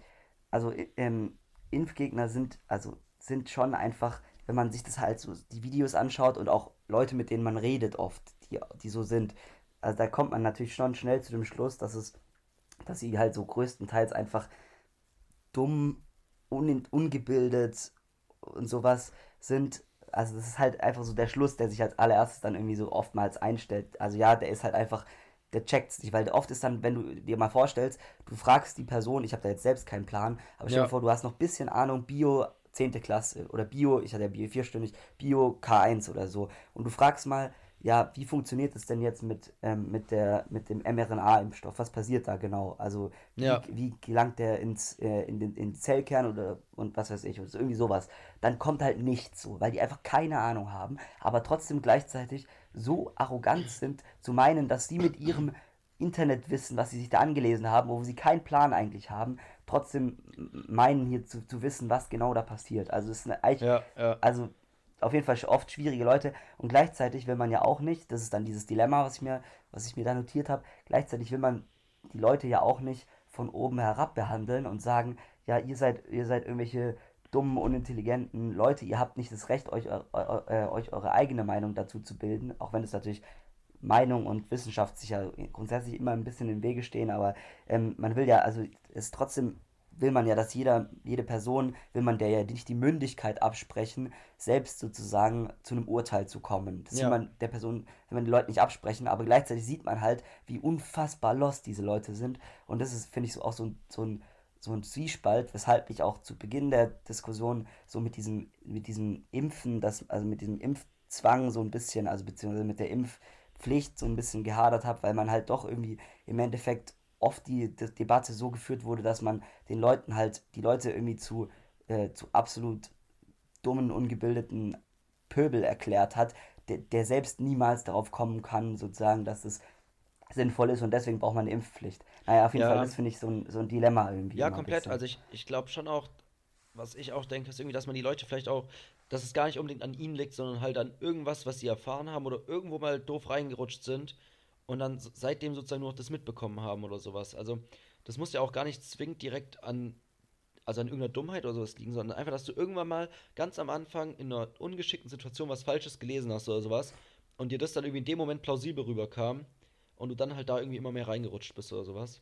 also ähm, Impfgegner sind, also sind schon einfach, wenn man sich das halt so die Videos anschaut und auch Leute, mit denen man redet oft, die, die so sind, also da kommt man natürlich schon schnell zu dem Schluss, dass es, dass sie halt so größtenteils einfach dumm, un, ungebildet und sowas sind. Also das ist halt einfach so der Schluss, der sich als allererstes dann irgendwie so oftmals einstellt. Also ja, der ist halt einfach, der checkt's nicht, weil oft ist dann, wenn du dir mal vorstellst, du fragst die Person, ich habe da jetzt selbst keinen Plan, aber stell Ja. dir vor, du hast noch ein bisschen Ahnung, Bio 10. Klasse oder Bio, ich hatte ja Bio vierstündig, Bio K1 oder so. Und du fragst mal, ja, wie funktioniert es denn jetzt mit, ähm, mit, der, mit dem mRNA-Impfstoff? Was passiert da genau? Also wie, Ja. wie gelangt der ins, äh, in den, in Zellkern oder und was weiß ich, oder so, irgendwie sowas. Dann kommt halt nichts so, weil die einfach keine Ahnung haben, aber trotzdem gleichzeitig so arrogant sind, zu meinen, dass sie mit ihrem Internetwissen, was sie sich da angelesen haben, wo sie keinen Plan eigentlich haben, trotzdem meinen hier zu, zu wissen, was genau da passiert. Also es ist eine, eigentlich Ja, ja. also auf jeden Fall oft schwierige Leute. Und gleichzeitig will man ja auch nicht, das ist dann dieses Dilemma, was ich mir, was ich mir da notiert habe, gleichzeitig will man die Leute ja auch nicht von oben herab behandeln und sagen, ja, ihr seid, ihr seid irgendwelche dummen, unintelligenten Leute, ihr habt nicht das Recht, euch, eu- eu- euch eure eigene Meinung dazu zu bilden, auch wenn es natürlich Meinung und Wissenschaft sich ja grundsätzlich immer ein bisschen im Wege stehen, aber ähm, man will ja, also es trotzdem will man ja, dass jeder, jede Person, will man der ja nicht die Mündigkeit absprechen, selbst sozusagen zu einem Urteil zu kommen. Das Ja. will man der Person, will man den Leuten nicht absprechen, aber gleichzeitig sieht man halt, wie unfassbar lost diese Leute sind. Und das ist, finde ich, so auch so ein, so ein, so ein Zwiespalt, weshalb ich auch zu Beginn der Diskussion so mit diesem, mit diesem Impfen, das, also mit diesem Impfzwang so ein bisschen, also beziehungsweise mit der Impfpflicht so ein bisschen gehadert habe, weil man halt doch irgendwie im Endeffekt oft die, De Debatte so geführt wurde, dass man den Leuten halt, die Leute irgendwie zu, äh, zu absolut dummen, ungebildeten Pöbel erklärt hat, der, der selbst niemals darauf kommen kann, sozusagen, dass es sinnvoll ist und deswegen braucht man eine Impfpflicht. Naja, auf jeden Ja. Fall, das finde ich so ein, so ein Dilemma irgendwie. Ja, komplett. Also ich, ich glaube schon auch, was ich auch denke, ist irgendwie, dass man die Leute vielleicht auch, dass es gar nicht unbedingt an ihnen liegt, sondern halt an irgendwas, was sie erfahren haben oder irgendwo mal doof reingerutscht sind und dann seitdem sozusagen nur noch das mitbekommen haben oder sowas. Also das muss ja auch gar nicht zwingend direkt an, also an irgendeiner Dummheit oder sowas liegen, sondern einfach, dass du irgendwann mal ganz am Anfang in einer ungeschickten Situation was Falsches gelesen hast oder sowas und dir das dann irgendwie in dem Moment plausibel rüberkam und du dann halt da irgendwie immer mehr reingerutscht bist oder sowas.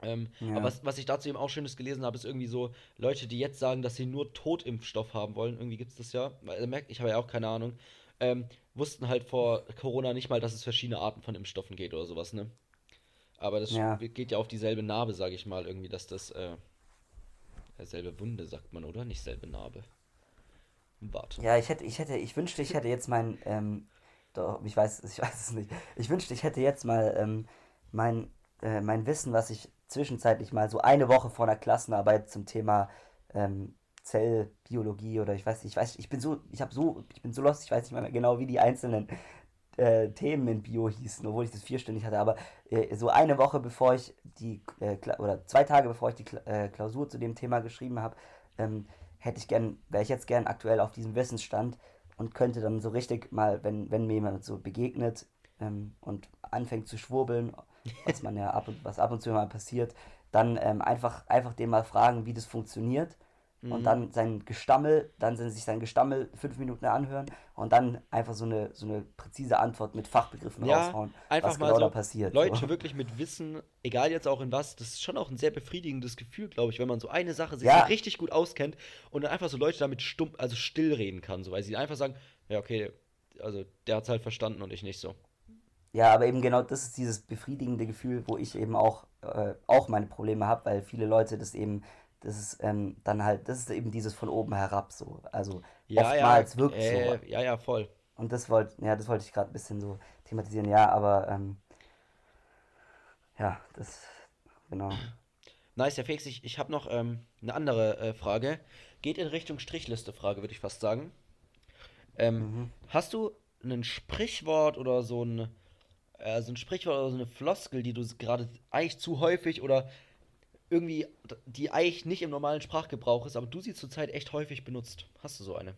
Ähm, Ja. Aber was, was ich dazu eben auch Schönes gelesen habe, ist irgendwie so Leute, die jetzt sagen, dass sie nur Totimpfstoff haben wollen. Irgendwie gibt es das ja. Weil, merkt, ich habe ja auch keine Ahnung. Ähm, wussten halt vor Corona nicht mal, dass es verschiedene Arten von Impfstoffen geht oder sowas, ne? Aber das Ja. geht ja auf dieselbe Narbe, sage ich mal, irgendwie, dass das äh, selbe Wunde, sagt man, oder? Nicht selbe Narbe. Warte. Ja, ich hätte, ich hätte, ich wünschte, ich hätte jetzt mein, ähm, doch, ich weiß, <laughs> ich weiß es nicht. Ich wünschte, ich hätte jetzt mal ähm, mein, äh, mein Wissen, was ich zwischenzeitlich mal so eine Woche vor einer Klassenarbeit zum Thema ähm, Zellbiologie oder ich weiß nicht, ich weiß, ich bin so, ich habe so, ich bin so lost, ich weiß nicht mehr genau, wie die einzelnen äh, Themen in Bio hießen, obwohl ich das vierstündig hatte, aber äh, so eine Woche bevor ich die, äh, oder zwei Tage bevor ich die äh, Klausur zu dem Thema geschrieben habe, ähm, hätte ich gern, wäre ich jetzt gern aktuell auf diesem Wissensstand und könnte dann so richtig mal, wenn, wenn mir jemand so begegnet ähm, und anfängt zu schwurbeln, was man ja ab und, was ab und zu mal passiert, dann ähm, einfach, einfach den mal fragen, wie das funktioniert und Mhm. dann sein Gestammel, dann sich sein Gestammel fünf Minuten anhören und dann einfach so eine, so eine präzise Antwort mit Fachbegriffen Ja, raushauen, einfach was mal genau so da passiert. Leute so. wirklich mit Wissen, egal jetzt auch in was, das ist schon auch ein sehr befriedigendes Gefühl, glaube ich, wenn man so eine Sache sich Ja. richtig gut auskennt und dann einfach so Leute damit stumm, also still reden kann, so, weil sie einfach sagen, ja, okay, also der hat's halt verstanden und ich nicht so. Ja, aber eben genau das ist dieses befriedigende Gefühl, wo ich eben auch, äh, auch meine Probleme habe, weil viele Leute das eben, das ist ähm, dann halt, das ist eben dieses von oben herab so. Also Ja, ja, oftmals wirkt so. äh, ja, ja, voll. Und das wollte, ja, das wollte ich gerade ein bisschen so thematisieren, ja, aber ähm, ja, das, genau. Nice, Herr Felix, ich, ich habe noch ähm, eine andere äh, Frage. Geht in Richtung Strichliste-Frage, würde ich fast sagen. Ähm, Mhm. hast du ein Sprichwort oder so ein, äh, so ein Sprichwort oder so eine Floskel, die du gerade eigentlich zu häufig oder irgendwie, die eigentlich nicht im normalen Sprachgebrauch ist, aber du sie zurzeit echt häufig benutzt? Hast du so eine?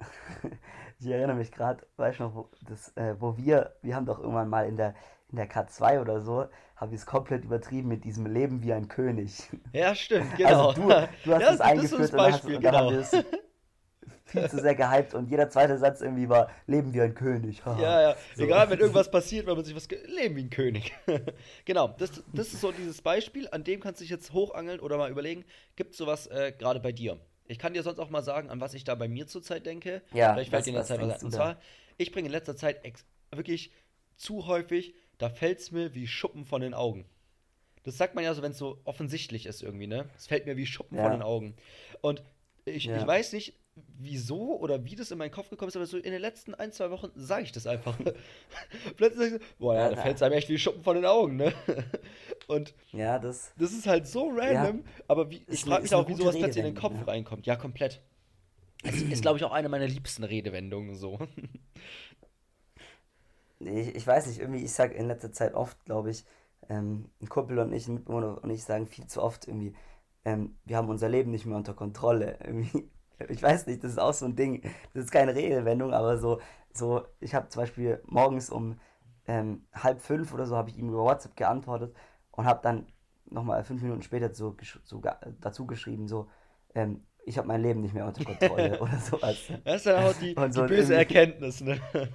<laughs> Ich erinnere mich gerade, weißt du noch, wo, das, äh, wo wir, wir haben doch irgendwann mal in der, in der K2 oder so, habe ich es komplett übertrieben mit diesem Leben wie ein König. Ja, stimmt, <laughs> Also genau. du, du hast Ja, es das ist so das eingeführt und hast, Beispiel, und dann haben genau. wir es viel zu sehr gehypt und jeder zweite Satz irgendwie war, Leben wie ein König. Ja, ja. So. Egal, wenn irgendwas passiert, wenn man sich was. Leben wie ein König. <laughs> genau, das, das ist so dieses Beispiel, an dem kannst du dich jetzt hochangeln oder mal überlegen, gibt es sowas äh, gerade bei dir? Ich kann dir sonst auch mal sagen, an was ich da bei mir zurzeit denke. Ja, Vielleicht fällt dir in der Zeit was ein. Und zwar, ich bringe in letzter Zeit wirklich zu häufig, da fällt es mir wie Schuppen von den Augen. Das sagt man ja so, wenn es so offensichtlich ist irgendwie, ne? Es fällt mir wie Schuppen von Ja. den Augen. Und ich, Ja. ich weiß nicht, wieso oder wie das in meinen Kopf gekommen ist, aber so in den letzten ein, zwei Wochen sage ich das einfach. <laughs> Plötzlich sag ich so, boah, ja, Ja, da fällt es einem echt wie Schuppen von den Augen, ne? <laughs> Und Ja, das, das ist halt so random, aber wie, ich frage mich auch, wie sowas plötzlich in den Kopf ja. reinkommt. Ja, komplett. Es ist, glaube ich, auch eine meiner liebsten Redewendungen so. <laughs> ich, ich weiß nicht, irgendwie, ich sage in letzter Zeit oft, glaube ich, ähm, ein Kumpel und ich, ein Mitbewohner und ich sagen viel zu oft irgendwie, ähm, wir haben unser Leben nicht mehr unter Kontrolle. Irgendwie, ich weiß nicht, das ist auch so ein Ding, das ist keine Redewendung, aber so, so ich habe zum Beispiel morgens um ähm, halb fünf oder so habe ich ihm über WhatsApp geantwortet und habe dann nochmal fünf Minuten später so, so dazu geschrieben, so, ähm, ich habe mein Leben nicht mehr unter Kontrolle <laughs> oder sowas. Das ist dann auch die, die so böse Erkenntnis, ne? <laughs>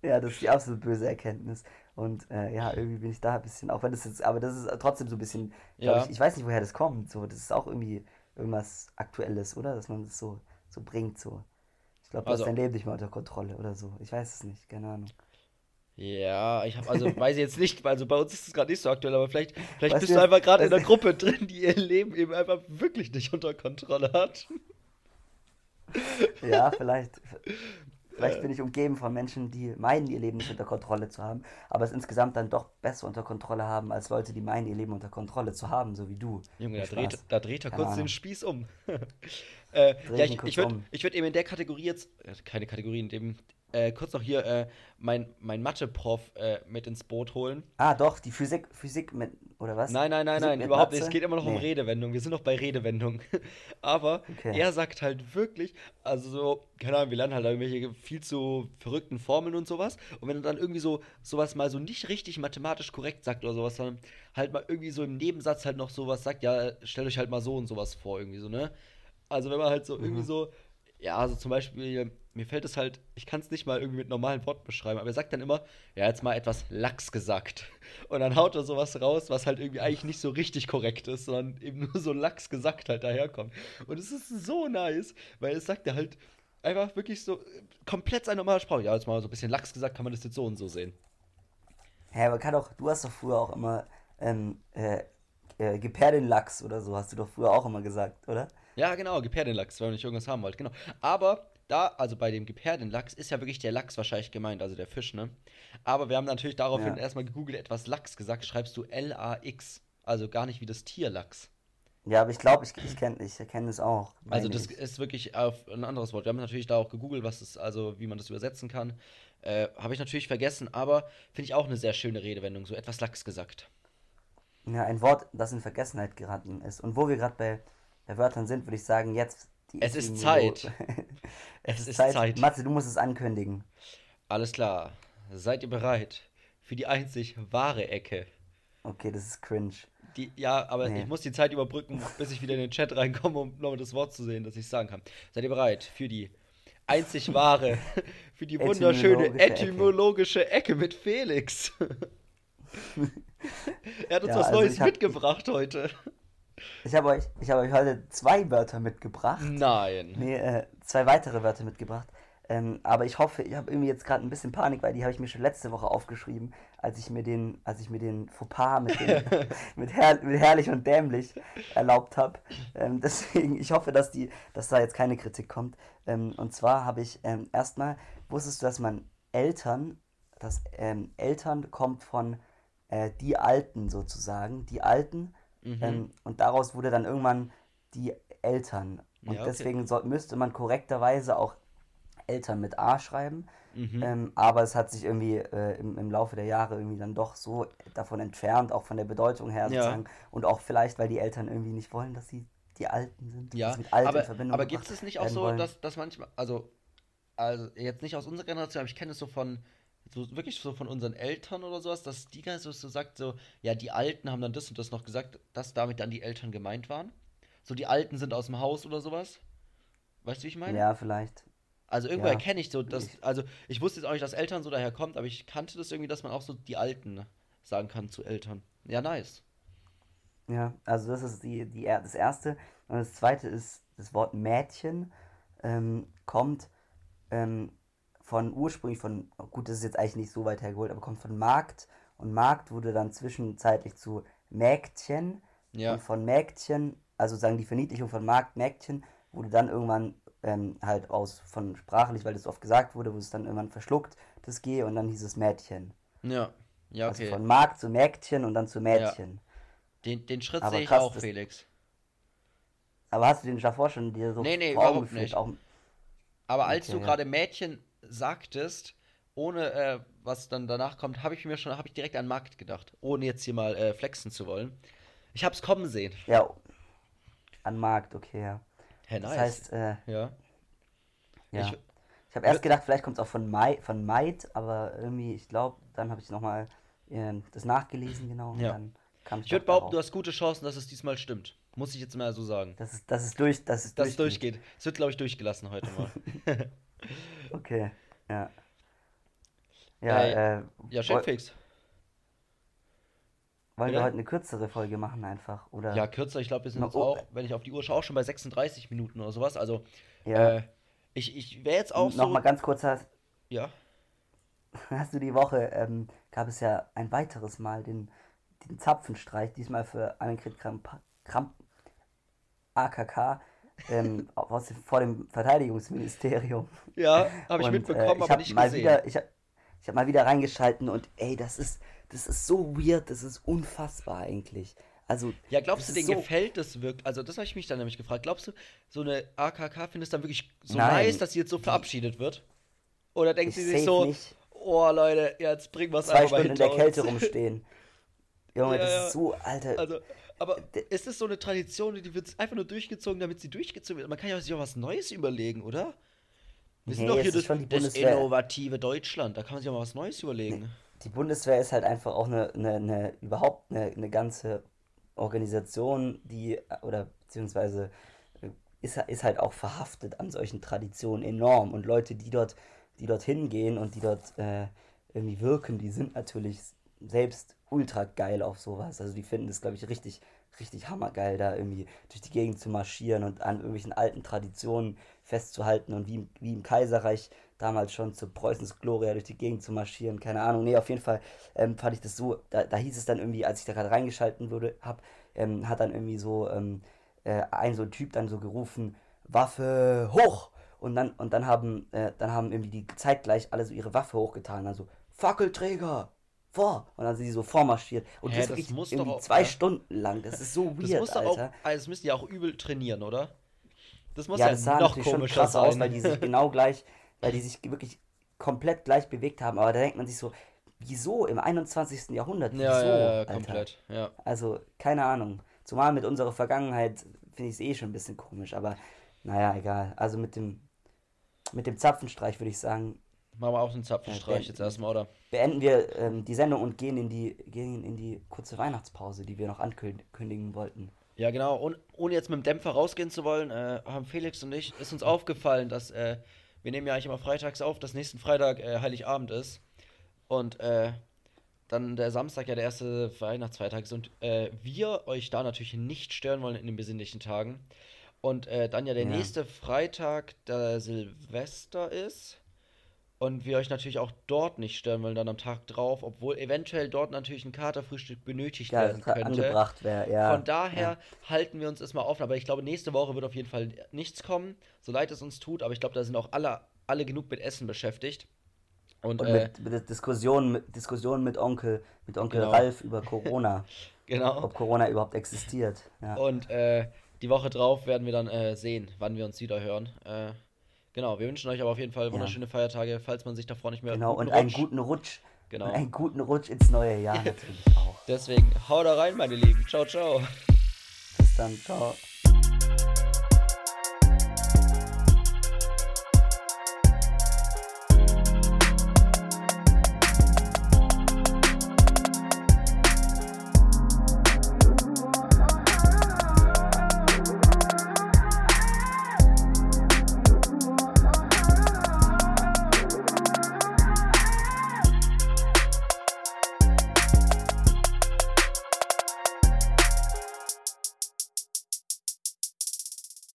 Ja, das ist die absolut böse Erkenntnis. Und äh, ja, irgendwie bin ich da ein bisschen, auch wenn das jetzt, aber das ist trotzdem so ein bisschen, Ja. ich, ich weiß nicht, woher das kommt. So, das ist auch irgendwie irgendwas Aktuelles, oder? Dass man das so, so bringt, so. Ich glaube, du Also- hast dein Leben nicht mehr unter Kontrolle oder so. Ich weiß es nicht, keine Ahnung. Ja, ich habe also weiß ich jetzt nicht, also bei uns ist es gerade nicht so aktuell, aber vielleicht, vielleicht bist du, du einfach gerade in einer Gruppe drin, die ihr Leben eben einfach wirklich nicht unter Kontrolle hat. Ja, vielleicht. Vielleicht bin ich umgeben von Menschen, die meinen, ihr Leben nicht unter Kontrolle zu haben, aber es insgesamt dann doch besser unter Kontrolle haben, als Leute, die meinen, ihr Leben unter Kontrolle zu haben, so wie du. Junge, da dreht, da dreht er Keine kurz den. Spieß um. <laughs> äh, ja, ich, ich würde um. ich würd eben in der Kategorie jetzt, äh, keine Kategorie, in dem, äh, kurz noch hier äh, mein, mein Mathe-Prof äh, mit ins Boot holen. Ah, doch, die Physik, Physik mit, oder was? Nein, nein, nein, Physik nein, überhaupt nicht. Es geht immer noch um Nee. Redewendung. Wir sind noch bei Redewendung. <laughs> Aber Okay. er sagt halt wirklich, also so, keine Ahnung, wir lernen halt irgendwelche viel zu verrückten Formeln und sowas. Und wenn er dann irgendwie so sowas mal so nicht richtig mathematisch korrekt sagt oder sowas, dann halt mal irgendwie so im Nebensatz halt noch sowas sagt, ja, stellt euch halt mal so und sowas vor, irgendwie so, ne? Also wenn man halt so irgendwie Mhm. so, ja, also zum Beispiel, mir fällt es halt, ich kann es nicht mal irgendwie mit normalen Worten beschreiben, aber er sagt dann immer, ja, jetzt mal etwas lax gesagt. <laughs> Und dann haut er sowas raus, was halt irgendwie eigentlich nicht so richtig korrekt ist, sondern eben nur so lax gesagt halt daherkommt. Und es ist so nice, weil es sagt er halt einfach wirklich so komplett seine normale Sprache. Ja, jetzt mal so ein bisschen lax gesagt, kann man das jetzt so und so sehen. Hä, aber kann doch, du hast doch früher auch immer ähm, äh, äh, Gepardinlachs oder so, hast du doch früher auch immer gesagt, oder? Ja, genau, Gepardinlachs, wenn man nicht irgendwas haben wollt, genau. Aber da, also bei dem Gepardinlachs ist ja wirklich der Lachs wahrscheinlich gemeint, also der Fisch, ne? Aber wir haben natürlich daraufhin Ja. erstmal gegoogelt, etwas Lachs gesagt, schreibst du L-A-X, also gar nicht wie das Tier Lachs. Ja, aber ich glaube, ich, ich kenne ich kenn es auch. Also das ich. ist wirklich ein anderes Wort. Wir haben natürlich da auch gegoogelt, was es, also wie man das übersetzen kann. Äh, Habe ich natürlich vergessen, aber finde ich auch eine sehr schöne Redewendung, so etwas Lachs gesagt. Ja, ein Wort, das in Vergessenheit geraten ist. Und wo wir gerade bei, bei Wörtern sind, würde ich sagen, jetzt Es ist Zeit. <laughs> es ist Zeit. Zeit. Matze, du musst es ankündigen. Alles klar. Seid ihr bereit für die einzig wahre Ecke? Okay, das ist cringe. Die, ja, aber Nee. ich muss die Zeit überbrücken, bis ich wieder in den Chat reinkomme, um nochmal das Wort zu sehen, das ich sagen kann. Seid ihr bereit für die einzig <laughs> wahre, für die wunderschöne Etymologische Ecke. etymologische Ecke mit Felix? <laughs> er hat uns Ja, was also Neues mitgebracht heute. Ich habe euch, ich habe euch heute zwei Wörter mitgebracht. Nein. Nee, äh, zwei weitere Wörter mitgebracht. Ähm, aber ich hoffe, ich habe irgendwie jetzt gerade ein bisschen Panik, weil die habe ich mir schon letzte Woche aufgeschrieben, als ich mir den, als ich mir den Fauxpas mit, den, <laughs> mit, Herr, mit herrlich und dämlich erlaubt habe. Ähm, <laughs> deswegen, ich hoffe, dass die, dass da jetzt keine Kritik kommt. Ähm, und zwar habe ich ähm, erstmal, wusstest du, dass man Eltern, dass ähm, Eltern kommt von äh, die Alten sozusagen, die Alten, Mhm. ähm, und daraus wurde dann irgendwann die Eltern. Und Ja, okay. deswegen soll, müsste man korrekterweise auch Eltern mit A schreiben. Mhm. Ähm, aber es hat sich irgendwie äh, im, im Laufe der Jahre irgendwie dann doch so davon entfernt, auch von der Bedeutung her Ja. sozusagen. Und auch vielleicht, weil die Eltern irgendwie nicht wollen, dass sie die Alten sind. Ja, mit Alt in aber, Verbindung aber gibt es nicht auch so, wollen. dass, dass manchmal, also, also jetzt nicht aus unserer Generation, aber ich kenne es so von, so wirklich so von unseren Eltern oder sowas, dass die ganz so, so sagt, so, ja, die Alten haben dann das und das noch gesagt, dass damit dann die Eltern gemeint waren. So, die Alten sind aus dem Haus oder sowas. Weißt du, wie ich meine? Ja, vielleicht. Also irgendwo Ja. erkenne ich so, dass, also ich wusste jetzt auch nicht, dass Eltern so daher kommt, aber ich kannte das irgendwie, dass man auch so die Alten sagen kann zu Eltern. Ja, nice. Ja, also das ist die, die, das Erste. Und das Zweite ist, das Wort Mädchen ähm, kommt ähm, von ursprünglich von, gut, das ist jetzt eigentlich nicht so weit hergeholt, aber kommt von Markt. Und Markt wurde dann zwischenzeitlich zu Mägdchen. Ja. Und von Mägdchen, also sagen die Verniedlichung von Markt, Mägdchen, wurde dann irgendwann ähm, halt aus, von sprachlich, weil das oft gesagt wurde, wurde es dann irgendwann verschluckt, das G, und dann hieß es Mädchen. Ja. Ja, Also okay. von Markt zu Mägdchen und dann zu Mädchen. Den, den Schritt Aber sehe ich krass, auch, das- Felix. Aber hast du den davor schon dir so Nee, nee, vor Augen überhaupt geführt? nicht. Auch, Aber als Okay, du ja. gerade Mädchen sagtest, ohne äh, was dann danach kommt, habe ich mir schon, habe ich direkt an Markt gedacht, ohne jetzt hier mal äh, flexen zu wollen. Ich hab's kommen sehen. ja, an Markt, okay, ja. Das nice. heißt, äh, ja. ja. Ich- Ich, habe erst gedacht, vielleicht kommt es auch von, Mai, von Maid, aber irgendwie, ich glaube, dann habe ich nochmal äh, das nachgelesen, genau. Ja. dann kam Ich würde doch behaupten, du hast gute Chancen, dass es diesmal stimmt. Muss ich jetzt mal so sagen. dass es, dass es durch, dass es Dass es durchgeht. durchgeht. Es wird, glaube ich, durchgelassen heute mal. <laughs> <laughs> Okay, ja. Ja, Äh, äh, ja, schön woll- fix. wollen wir heute eine kürzere Folge machen einfach? Oder? Ja, kürzer. Ich glaube, wir sind jetzt auch, wenn ich auf die Uhr schaue, auch schon bei 36 Minuten oder sowas. Also, Ja. äh, ich, ich wäre jetzt auch so. Nochmal ganz kurz, hast, Ja. hast du die Woche, ähm, gab es ja ein weiteres Mal den, den Zapfenstreich, diesmal für Annegret Kramp, Kramp AKK, ähm, <laughs> aus vor dem Verteidigungsministerium. Ja, habe ich Und, mitbekommen, äh, ich aber nicht mal gesehen. Wieder, ich habe ich hab mal wieder reingeschalten und ey, das ist, das ist so weird, das ist unfassbar eigentlich. Also, Ja, glaubst du, denen so- gefällt das wirklich? Also, das habe ich mich dann nämlich gefragt. Glaubst du, so eine AKK findest du dann wirklich so Nein. nice, dass sie jetzt so verabschiedet wird? Oder denkt sie sich so, nicht. oh Leute, jetzt bringen wir es zwei einfach mal Stunden in der Kälte rumstehen. <laughs> Junge, Ja, das ist so, Alter. Also, aber D- ist es so eine Tradition, die wird einfach nur durchgezogen, damit sie durchgezogen wird? Man kann ja sich auch was Neues überlegen, oder? Wir sind Nee, doch hier das, schon die das innovative Deutschland. Da kann man sich auch mal was Neues überlegen. Die Bundeswehr ist halt einfach auch eine, eine, eine überhaupt eine, eine ganze Organisation, die, oder beziehungsweise äh, ist, ist halt auch verhaftet an solchen Traditionen enorm. Und Leute, die dort, die dort hingehen und die dort äh, irgendwie wirken, die sind natürlich selbst ultra geil auf sowas. Also die finden es, glaube ich, richtig, richtig hammergeil, da irgendwie durch die Gegend zu marschieren und an irgendwelchen alten Traditionen festzuhalten und wie im, wie im Kaiserreich damals schon zu Preußens Gloria durch die Gegend zu marschieren, keine Ahnung. Nee, auf jeden Fall ähm, fand ich das so, da, da hieß es dann irgendwie, als ich da gerade reingeschalten wurde, hab, ähm, hat dann irgendwie so ähm, äh, ein so ein Typ dann so gerufen, Waffe hoch! Und dann, und dann haben, äh, dann haben irgendwie die zeitgleich alle so ihre Waffe hochgetan, also Fackelträger! Vor! Und dann sind sie so vormarschiert. Und Hä, das, das wirklich muss irgendwie auch- zwei ja. Stunden lang. Das ist so Das weird, muss doch auch, Alter. also das müssen die auch übel trainieren, oder? Das muss Ja, ja, das sah noch natürlich schon komischer krass aus, sein. weil die sich genau <laughs> gleich, weil die sich wirklich komplett gleich bewegt haben. Aber da denkt man sich so, wieso im 21. Jahrhundert? Wieso, ja, ja, ja, Alter? komplett. Ja. Also, keine Ahnung. Zumal mit unserer Vergangenheit finde ich es eh schon ein bisschen komisch, aber naja, egal. Also mit dem, mit dem Zapfenstreich würde ich sagen, Machen wir auch einen Zapfenstreich Ja, jetzt erstmal, oder? beenden wir ähm, die Sendung und gehen in die, gehen in die kurze Weihnachtspause, die wir noch ankündigen wollten. Ja, genau. Und ohne jetzt mit dem Dämpfer rausgehen zu wollen, äh, haben Felix und ich, ist uns aufgefallen, dass äh, wir nehmen ja eigentlich immer freitags auf, dass nächsten Freitag äh, Heiligabend ist. Und äh, dann der Samstag ja der erste Weihnachtsfeiertag ist. Und äh, wir euch da natürlich nicht stören wollen in den besinnlichen Tagen. Und äh, dann ja der Ja. nächste Freitag der Silvester ist. Und wir euch natürlich auch dort nicht stören wollen, dann am Tag drauf, obwohl eventuell dort natürlich ein Katerfrühstück benötigt Ja, werden könnte. angebracht wäre, ja. Von daher halten wir uns erstmal offen. Aber ich glaube, nächste Woche wird auf jeden Fall nichts kommen, so leid es uns tut. Aber ich glaube, da sind auch alle, alle genug mit Essen beschäftigt. Und, Und äh, mit, mit Diskussionen, mit Diskussionen mit Onkel, mit Onkel Genau. Ralf über <laughs> Corona, genau. ob Corona überhaupt existiert. Ja. Und äh, die Woche drauf werden wir dann äh, sehen, wann wir uns wieder hören. Äh, genau, wir wünschen euch aber auf jeden Fall wunderschöne Feiertage, falls man sich davor nicht mehr Genau, und einen Rutsch. guten Rutsch. Genau. Und einen guten Rutsch ins neue Jahr <laughs> natürlich auch. Deswegen hau da rein, meine Lieben. Ciao, ciao. Bis dann, ciao.